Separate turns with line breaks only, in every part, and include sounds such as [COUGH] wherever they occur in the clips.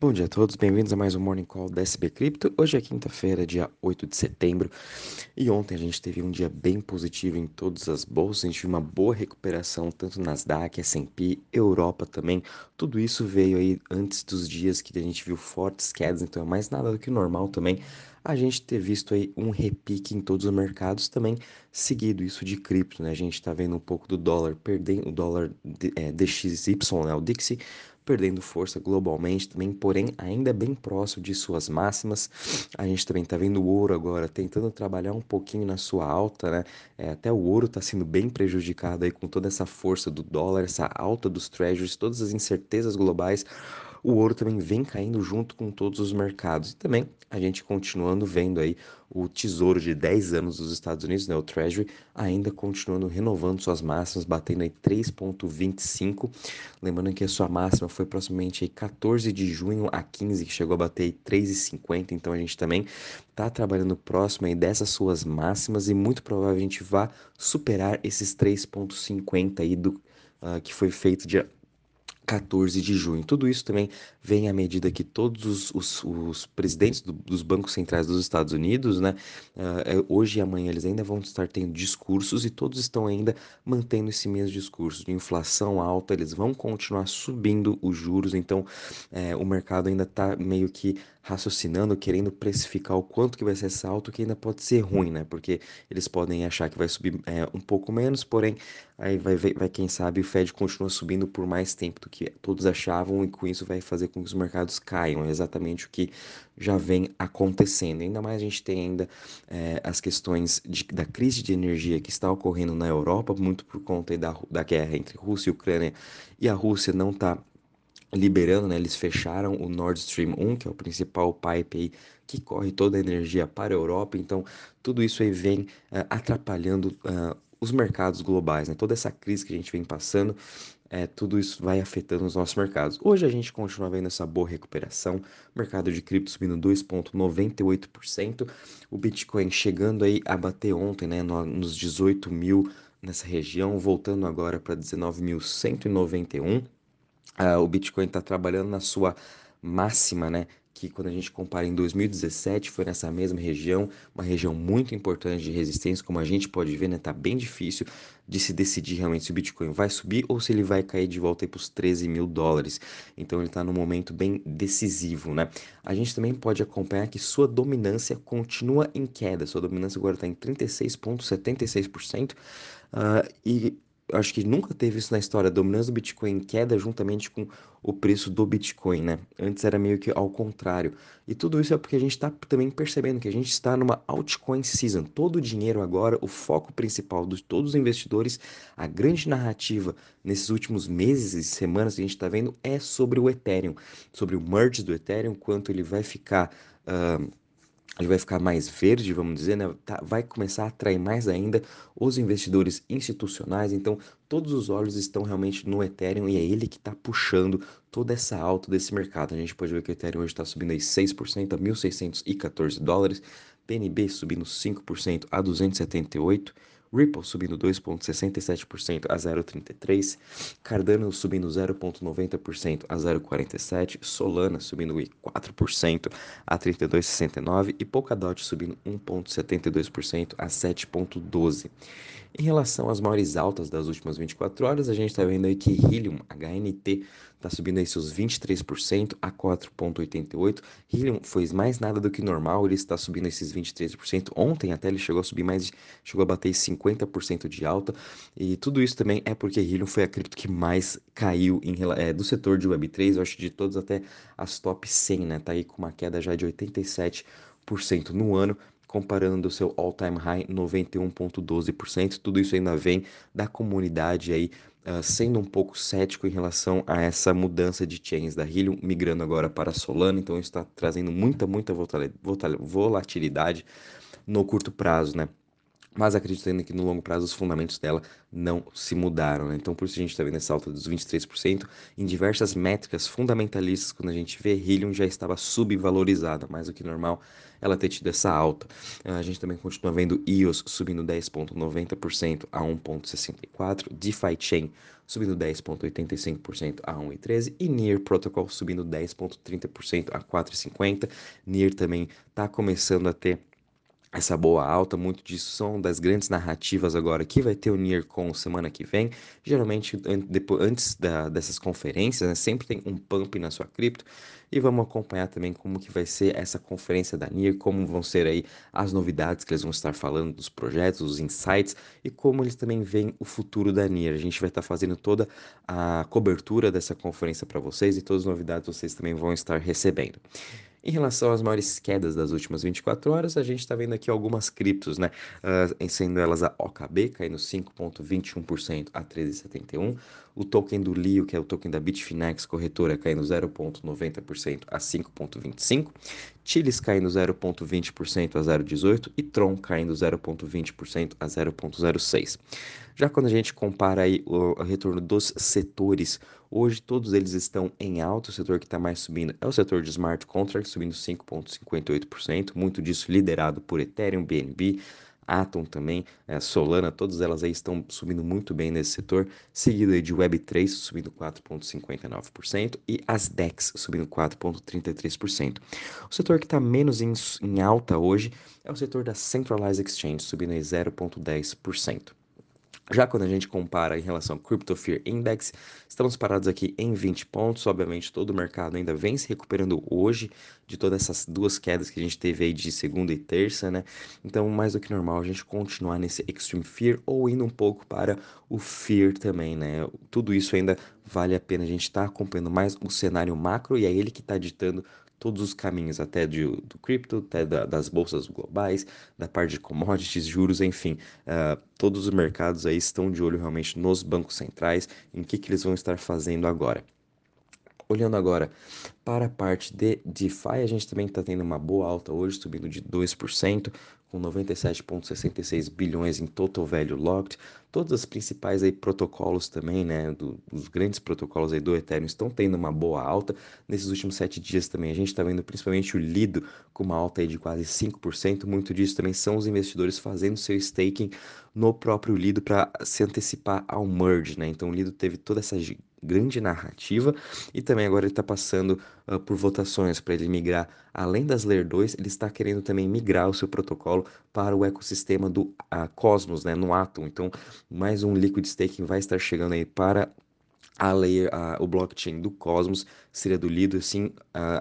Bom dia a todos, bem-vindos a mais um Morning Call da SB Cripto. Hoje é quinta-feira, dia 8 de setembro, e ontem a gente teve um dia bem positivo em todas as bolsas, a gente viu uma boa recuperação tanto Nasdaq, S&P, Europa também. Tudo isso veio aí antes dos dias que a gente viu fortes quedas, então é mais nada do que normal também a gente ter visto aí um repique em todos os mercados também, seguido isso de cripto, né? A gente está vendo um pouco do dólar perdendo, o dólar é, DXY, né? O Dixie, perdendo força globalmente também, porém ainda bem próximo de suas máximas. A gente também está vendo o ouro agora tentando trabalhar um pouquinho na sua alta, né? É, até o ouro está sendo bem prejudicado aí com toda essa força do dólar, essa alta dos treasuries, todas as incertezas globais o ouro também vem caindo junto com todos os mercados. E também a gente continuando vendo aí o tesouro de 10 anos dos Estados Unidos, né, o Treasury, ainda continuando renovando suas máximas, batendo aí 3,25. Lembrando que a sua máxima foi aproximadamente aí 14 de junho a 15, que chegou a bater 3,50. Então a gente também está trabalhando próximo aí dessas suas máximas e muito provavelmente vai superar esses 3,50 aí do, uh, que foi feito dia 14 de junho. Tudo isso também vem à medida que todos os, os, presidentes do, dos bancos centrais dos Estados Unidos, né, uh, hoje e amanhã eles ainda vão estar tendo discursos e todos estão ainda mantendo esse mesmo discurso de inflação alta, eles vão continuar subindo os juros, então uh, o mercado ainda está meio que raciocinando, querendo precificar o quanto que vai ser esse alto, que ainda pode ser ruim, né? Porque eles podem achar que vai subir é, um pouco menos, porém, aí vai, vai, vai, quem sabe, o Fed continua subindo por mais tempo do que todos achavam, e com isso vai fazer com que os mercados caiam. É exatamente o que já vem acontecendo. Ainda mais a gente tem ainda é, as questões de, da crise de energia que está ocorrendo na Europa, muito por conta da, da guerra entre Rússia e Ucrânia, e a Rússia não está liberando, né, eles fecharam o Nord Stream 1, que é o principal pipe aí que corre toda a energia para a Europa, então tudo isso aí vem uh, atrapalhando uh, os mercados globais, né? Toda essa crise que a gente vem passando, é, tudo isso vai afetando os nossos mercados. Hoje a gente continua vendo essa boa recuperação, mercado de cripto subindo 2,98%, o Bitcoin chegando aí a bater ontem, né, nos 18 mil nessa região, voltando agora para 19.191 uh, o Bitcoin está trabalhando na sua máxima, né? Que quando a gente compara em 2017 foi nessa mesma região, uma região muito importante de resistência, como a gente pode ver, né? Tá bem difícil de se decidir realmente se o Bitcoin vai subir ou se ele vai cair de volta para os 13 mil dólares. Então ele está num momento bem decisivo, né? A gente também pode acompanhar que sua dominância continua em queda. Sua dominância agora está em 36,76%. Uh, e acho que nunca teve isso na história, a dominância do Bitcoin em queda juntamente com o preço do Bitcoin, né? Antes era meio que ao contrário. E tudo isso é porque a gente está também percebendo que a gente está numa altcoin season. Todo o dinheiro agora, o foco principal de todos os investidores, a grande narrativa nesses últimos meses e semanas que a gente está vendo é sobre o Ethereum, sobre o merge do Ethereum, quanto ele vai ficar. Uh, ele vai ficar mais verde, vamos dizer, né? Tá, vai começar a atrair mais ainda os investidores institucionais. Então, todos os olhos estão realmente no Ethereum e é ele que está puxando toda essa alta desse mercado. A gente pode ver que o Ethereum hoje está subindo aí 6% a 1.614 dólares, PNB subindo 5% a 278 Ripple subindo 2,67% a 0,33%, Cardano subindo 0,90% a 0,47%, Solana subindo 4% a 32,69% e Polkadot subindo 1,72% a 7,12%. Em relação às maiores altas das últimas 24 horas, a gente está vendo aí que Helium, HNT, está subindo aí seus 23% a 4,88%. Helium foi mais nada do que normal, ele está subindo esses 23%. Ontem até ele chegou a subir mais, chegou a bater 50% de alta. E tudo isso também é porque Helium foi a cripto que mais caiu em, é, do setor de Web3, eu acho de todos até as top 100, né? Tá aí com uma queda já de 87% no ano comparando o seu all-time high 91,12%. Tudo isso ainda vem da comunidade aí uh, sendo um pouco cético em relação a essa mudança de chains da Helium, migrando agora para Solana. Então está trazendo muita, muita volatilidade no curto prazo, né? Mas acredito ainda que no longo prazo os fundamentos dela não se mudaram. Né? Então, por isso a gente está vendo essa alta dos 23%. Em diversas métricas fundamentalistas, quando a gente vê Helium já estava subvalorizada, mais do que normal ela ter tido essa alta. A gente também continua vendo EOS subindo 10,90% a 1,64%, DeFi Chain subindo 10,85% a 1,13% e Near Protocol subindo 10,30% a 4,50%. Near também está começando a ter essa boa alta, muito disso são das grandes narrativas agora que vai ter o NearCon semana que vem. Geralmente, depois, antes da, dessas conferências, né, sempre tem um pump na sua cripto. E vamos acompanhar também como que vai ser essa conferência da NIR, como vão ser aí as novidades que eles vão estar falando dos projetos, os insights e como eles também veem o futuro da NIR. A gente vai estar fazendo toda a cobertura dessa conferência para vocês e todas as novidades vocês também vão estar recebendo. Em relação às maiores quedas das últimas 24 horas, a gente está vendo aqui algumas criptos, né? Uh, sendo elas a OKB caindo 5,21% a 13,71%, o token do Lio, que é o token da Bitfinex corretora, caindo 0,90% a 5,25%, Chiles caindo 0,20% a 0,18% e Tron caindo 0,20% a 0,06%. Já quando a gente compara aí o, o retorno dos setores, hoje todos eles estão em alta. O setor que está mais subindo é o setor de smart contracts, subindo 5,58%, muito disso liderado por Ethereum, BNB, Atom também, é, Solana, todas elas aí estão subindo muito bem nesse setor, seguido de Web3 subindo 4,59% e as DEX subindo 4,33%. O setor que está menos em, em alta hoje é o setor da Centralized Exchange, subindo aí 0,10%. Já quando a gente compara em relação ao Crypto Fear Index, estamos parados aqui em 20 pontos. Obviamente, todo o mercado ainda vem se recuperando hoje de todas essas duas quedas que a gente teve aí de segunda e terça, né? Então, mais do que normal, a gente continuar nesse Extreme Fear ou indo um pouco para o Fear também, né? Tudo isso ainda vale a pena a gente estar tá acompanhando mais o cenário macro e é ele que está ditando todos os caminhos, até de, do cripto, até da, das bolsas globais, da parte de commodities, juros, enfim. Uh, todos os mercados aí estão de olho realmente nos bancos centrais, em que, que eles vão estar fazendo agora. Olhando agora para a parte de DeFi, a gente também está tendo uma boa alta hoje, subindo de 2%, com 97,66 bilhões em total value locked. Todos os principais aí protocolos também, né, do, os grandes protocolos aí do Ethereum estão tendo uma boa alta. Nesses últimos sete dias também a gente está vendo principalmente o Lido com uma alta aí de quase 5%. Muito disso também são os investidores fazendo seu staking no próprio Lido para se antecipar ao merge, né? Então o Lido teve toda essa grande narrativa e também agora ele está passando uh, por votações para ele migrar, além das Layer 2, ele está querendo também migrar o seu protocolo para o ecossistema do uh, Cosmos, né, no Atom. Então, mais um Liquid Staking vai estar chegando aí para a layer, a, o blockchain do Cosmos seria do Lido, assim,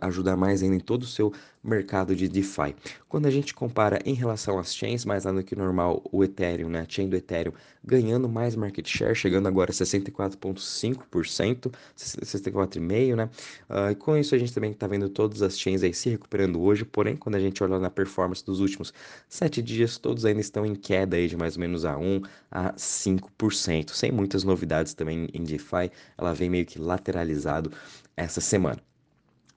ajudar mais ainda em todo o seu mercado de DeFi. Quando a gente compara em relação às chains, mais nada que normal, o Ethereum, né, a chain do Ethereum, ganhando mais market share, chegando agora a 64,5%, 64,5%, né? Uh, e com isso a gente também está vendo todas as chains aí se recuperando hoje, porém, quando a gente olha na performance dos últimos 7 dias, todos ainda estão em queda aí de mais ou menos a 1 a 5%, sem muitas novidades também em DeFi, ela vem meio que lateralizado essa semana.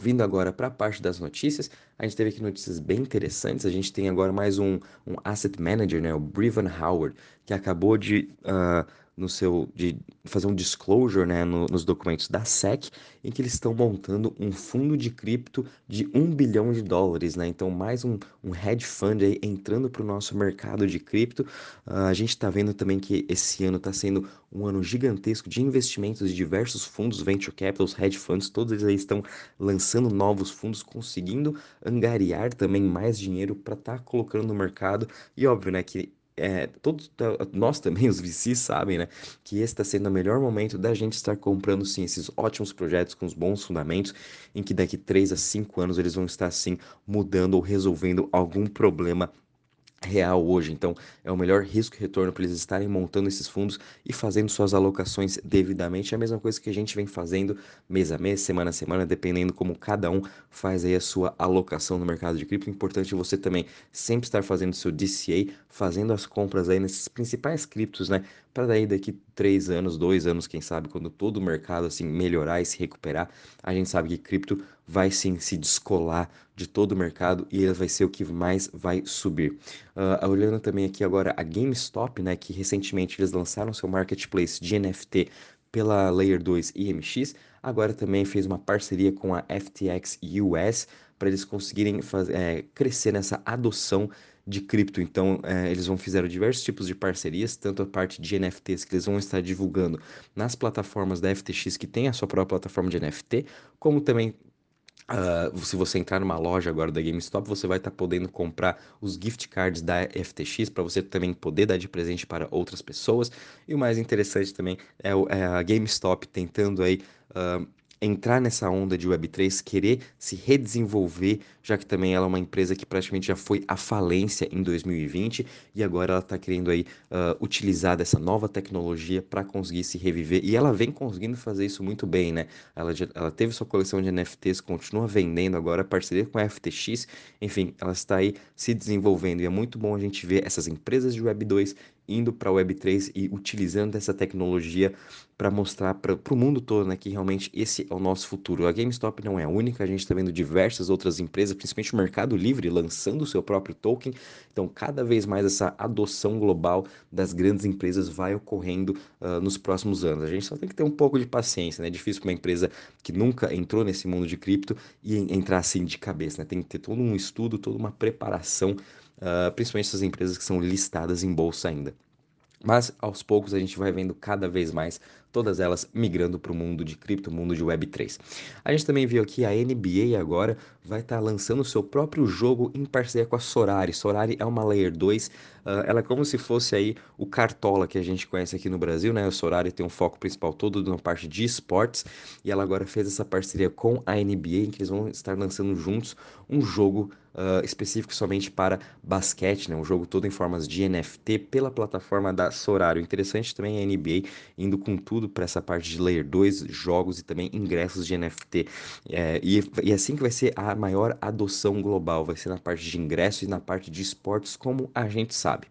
Vindo agora para a parte das notícias, a gente teve aqui notícias bem interessantes. A gente tem agora mais um, um asset manager, né, o Brevan Howard, que acabou de uh, no seu de fazer um disclosure né, no, nos documentos da SEC, em que eles estão montando um fundo de cripto de um bilhão de dólares, né? Então, mais um, um hedge fund aí entrando para o nosso mercado de cripto. Uh, a gente está vendo também que esse ano está sendo um ano gigantesco de investimentos de diversos fundos, venture capitals, hedge funds, todos eles aí estão lançando novos fundos, conseguindo angariar também mais dinheiro para estar tá colocando no mercado. E óbvio, né, que é, todos nós também, [LAUGHS] os VCs, sabem, né, que esse está sendo o melhor momento da gente estar comprando, sim, esses ótimos projetos com os bons fundamentos, em que daqui 3 a 5 anos eles vão estar, sim, mudando ou resolvendo algum problema real hoje. Então, é o melhor risco e retorno para eles estarem montando esses fundos e fazendo suas alocações devidamente. É a mesma coisa que a gente vem fazendo mês a mês, semana a semana, dependendo como cada um faz aí a sua alocação no mercado de cripto. Importante você também sempre estar fazendo seu DCA, fazendo as compras aí nesses principais criptos, né, para daí daqui três anos, dois anos, quem sabe, quando todo o mercado assim melhorar e se recuperar, a gente sabe que cripto vai sim se descolar de todo o mercado e ele vai ser o que mais vai subir. Uh, olhando também aqui agora a GameStop, né, que recentemente eles lançaram seu marketplace de NFT pela Layer 2 IMX, agora também fez uma parceria com a FTX US para eles conseguirem fazer, é, crescer nessa adoção de cripto. Então, é, eles vão fizeram diversos tipos de parcerias, tanto a parte de NFTs que eles vão estar divulgando nas plataformas da FTX que tem a sua própria plataforma de NFT, como também Uh, se você entrar numa loja agora da GameStop, você vai estar tá podendo comprar os gift cards da FTX para você também poder dar de presente para outras pessoas. E o mais interessante também é, o, é a GameStop tentando aí uh, entrar nessa onda de Web3, querer se redesenvolver, já que também ela é uma empresa que praticamente já foi à falência em 2020 e agora ela está querendo aí uh, utilizar dessa nova tecnologia para conseguir se reviver. E ela vem conseguindo fazer isso muito bem, né? Ela, já, ela teve sua coleção de NFTs, continua vendendo agora, parceria com a FTX, enfim, ela está aí se desenvolvendo. E é muito bom a gente ver essas empresas de Web2 indo para a Web3 e utilizando essa tecnologia para mostrar para o mundo todo né, que realmente esse é o nosso futuro. A GameStop não é a única, a gente está vendo diversas outras empresas, principalmente o Mercado Livre, lançando o seu próprio token. Então, cada vez mais essa adoção global das grandes empresas vai ocorrendo uh, nos próximos anos. A gente só tem que ter um pouco de paciência, né? É difícil para uma empresa que nunca entrou nesse mundo de cripto e entrar assim de cabeça, né? Tem que ter todo um estudo, toda uma preparação uh, principalmente essas empresas que são listadas em bolsa ainda. Mas aos poucos a gente vai vendo cada vez mais todas elas migrando para o mundo de cripto, mundo de Web3. A gente também viu aqui a NBA agora vai estar tá lançando o seu próprio jogo em parceria com a Sorari. Sorari é uma Layer 2, uh, ah, ela é como se fosse aí o Cartola que a gente conhece aqui no Brasil, né? A Sorari tem um foco principal todo na parte de esportes e ela agora fez essa parceria com a NBA, em que eles vão estar lançando juntos um jogo uh, específico somente para basquete, né? Um jogo todo em formas de NFT pela plataforma da Sorari. O interessante também é a NBA indo com tudo para essa parte de Layer 2, jogos e também ingressos de NFT. É, e, e assim que vai ser a maior adoção global, vai ser na parte de ingressos e na parte de esportes, como a gente sabe.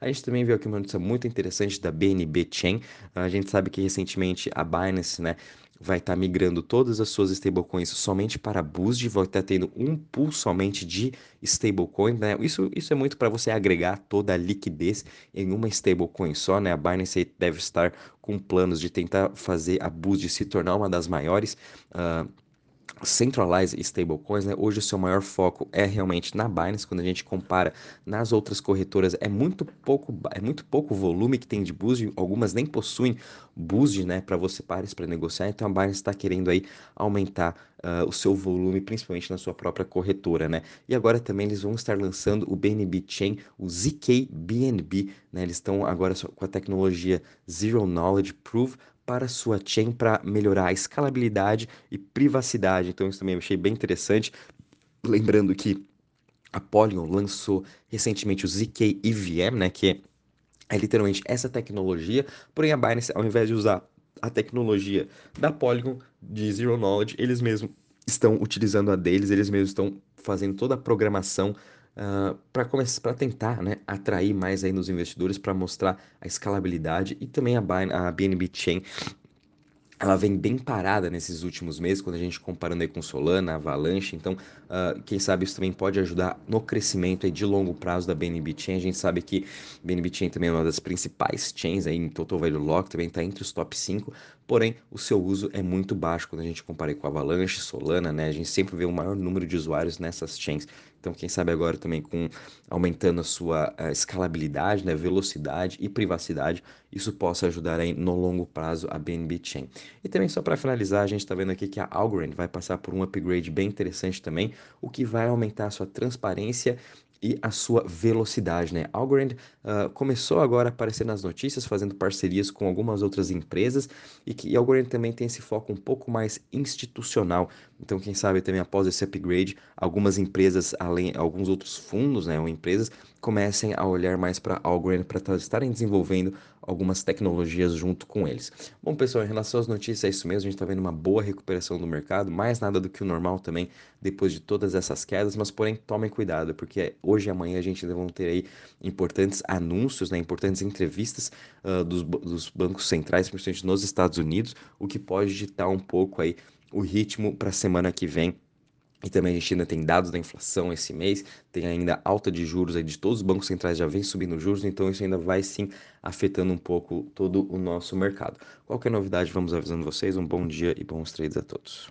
A gente também viu aqui uma notícia muito interessante da BNB Chain. A gente sabe que recentemente a Binance, né, vai estar tá migrando todas as suas stablecoins somente para BUSD, vai estar tá tendo um pool somente de stablecoin, né? Isso, isso é muito para você agregar toda a liquidez em uma stablecoin só, né? A Binance deve estar com planos de tentar fazer a BUSD se tornar uma das maiores. Uh, centralized stablecoins, né? Hoje o seu maior foco é realmente na Binance, quando a gente compara nas outras corretoras, é muito pouco é muito pouco volume que tem de boost, algumas nem possuem boost, né, para você pares para negociar, então a Binance está querendo aí aumentar uh, o seu volume, principalmente na sua própria corretora, né? E agora também eles vão estar lançando o BNB Chain, o ZK BNB, né? Eles estão agora com a tecnologia Zero Knowledge Proof para sua chain para melhorar a escalabilidade e privacidade. Então, isso também eu achei bem interessante. Lembrando que a Polygon lançou recentemente o ZK EVM, né, que é, literalmente essa tecnologia, porém a Binance, ao invés de usar a tecnologia da Polygon de Zero Knowledge, eles mesmos estão utilizando a deles, eles mesmos estão fazendo toda a programação uh, para tentar né, atrair mais aí nos investidores, para mostrar a escalabilidade e também a, a BNB Chain. Ela vem bem parada nesses últimos meses, quando a gente comparando aí com Solana, Avalanche, então uh, quem sabe isso também pode ajudar no crescimento aí de longo prazo da BNB Chain, a gente sabe que BNB Chain também é uma das principais chains aí em Total Value Lock, também está entre os top 5, porém o seu uso é muito baixo quando a gente compara com Avalanche, Solana, né, a gente sempre vê um maior número de usuários nessas chains, então, quem sabe agora também com aumentando a sua a escalabilidade, né, velocidade e privacidade, isso possa ajudar aí no longo prazo a BNB Chain. E também só para finalizar, a gente está vendo aqui que a Algorand vai passar por um upgrade bem interessante também, o que vai aumentar a sua transparência e a sua velocidade, né? Algorand uh, começou agora a aparecer nas notícias, fazendo parcerias com algumas outras empresas e que e Algorand também tem esse foco um pouco mais institucional. Então, quem sabe também após esse upgrade, algumas empresas, além alguns outros fundos, né, ou empresas, comecem a olhar mais para Algorand para estarem desenvolvendo algumas tecnologias junto com eles. Bom, pessoal, em relação às notícias, é isso mesmo, a gente está vendo uma boa recuperação do mercado, mais nada do que o normal também, depois de todas essas quedas, mas porém tomem cuidado, porque hoje e amanhã a gente ainda vão ter aí importantes anúncios, né, importantes entrevistas uh, dos, dos bancos centrais, principalmente nos Estados Unidos, o que pode ditar um pouco aí o ritmo para a semana que vem e também a ainda tem dados da inflação esse mês, tem ainda alta de juros aí de todos os bancos centrais já vem subindo juros, então isso ainda vai sim afetando um pouco todo o nosso mercado. Qualquer novidade, vamos avisando vocês. Um bom dia e bons trades a todos.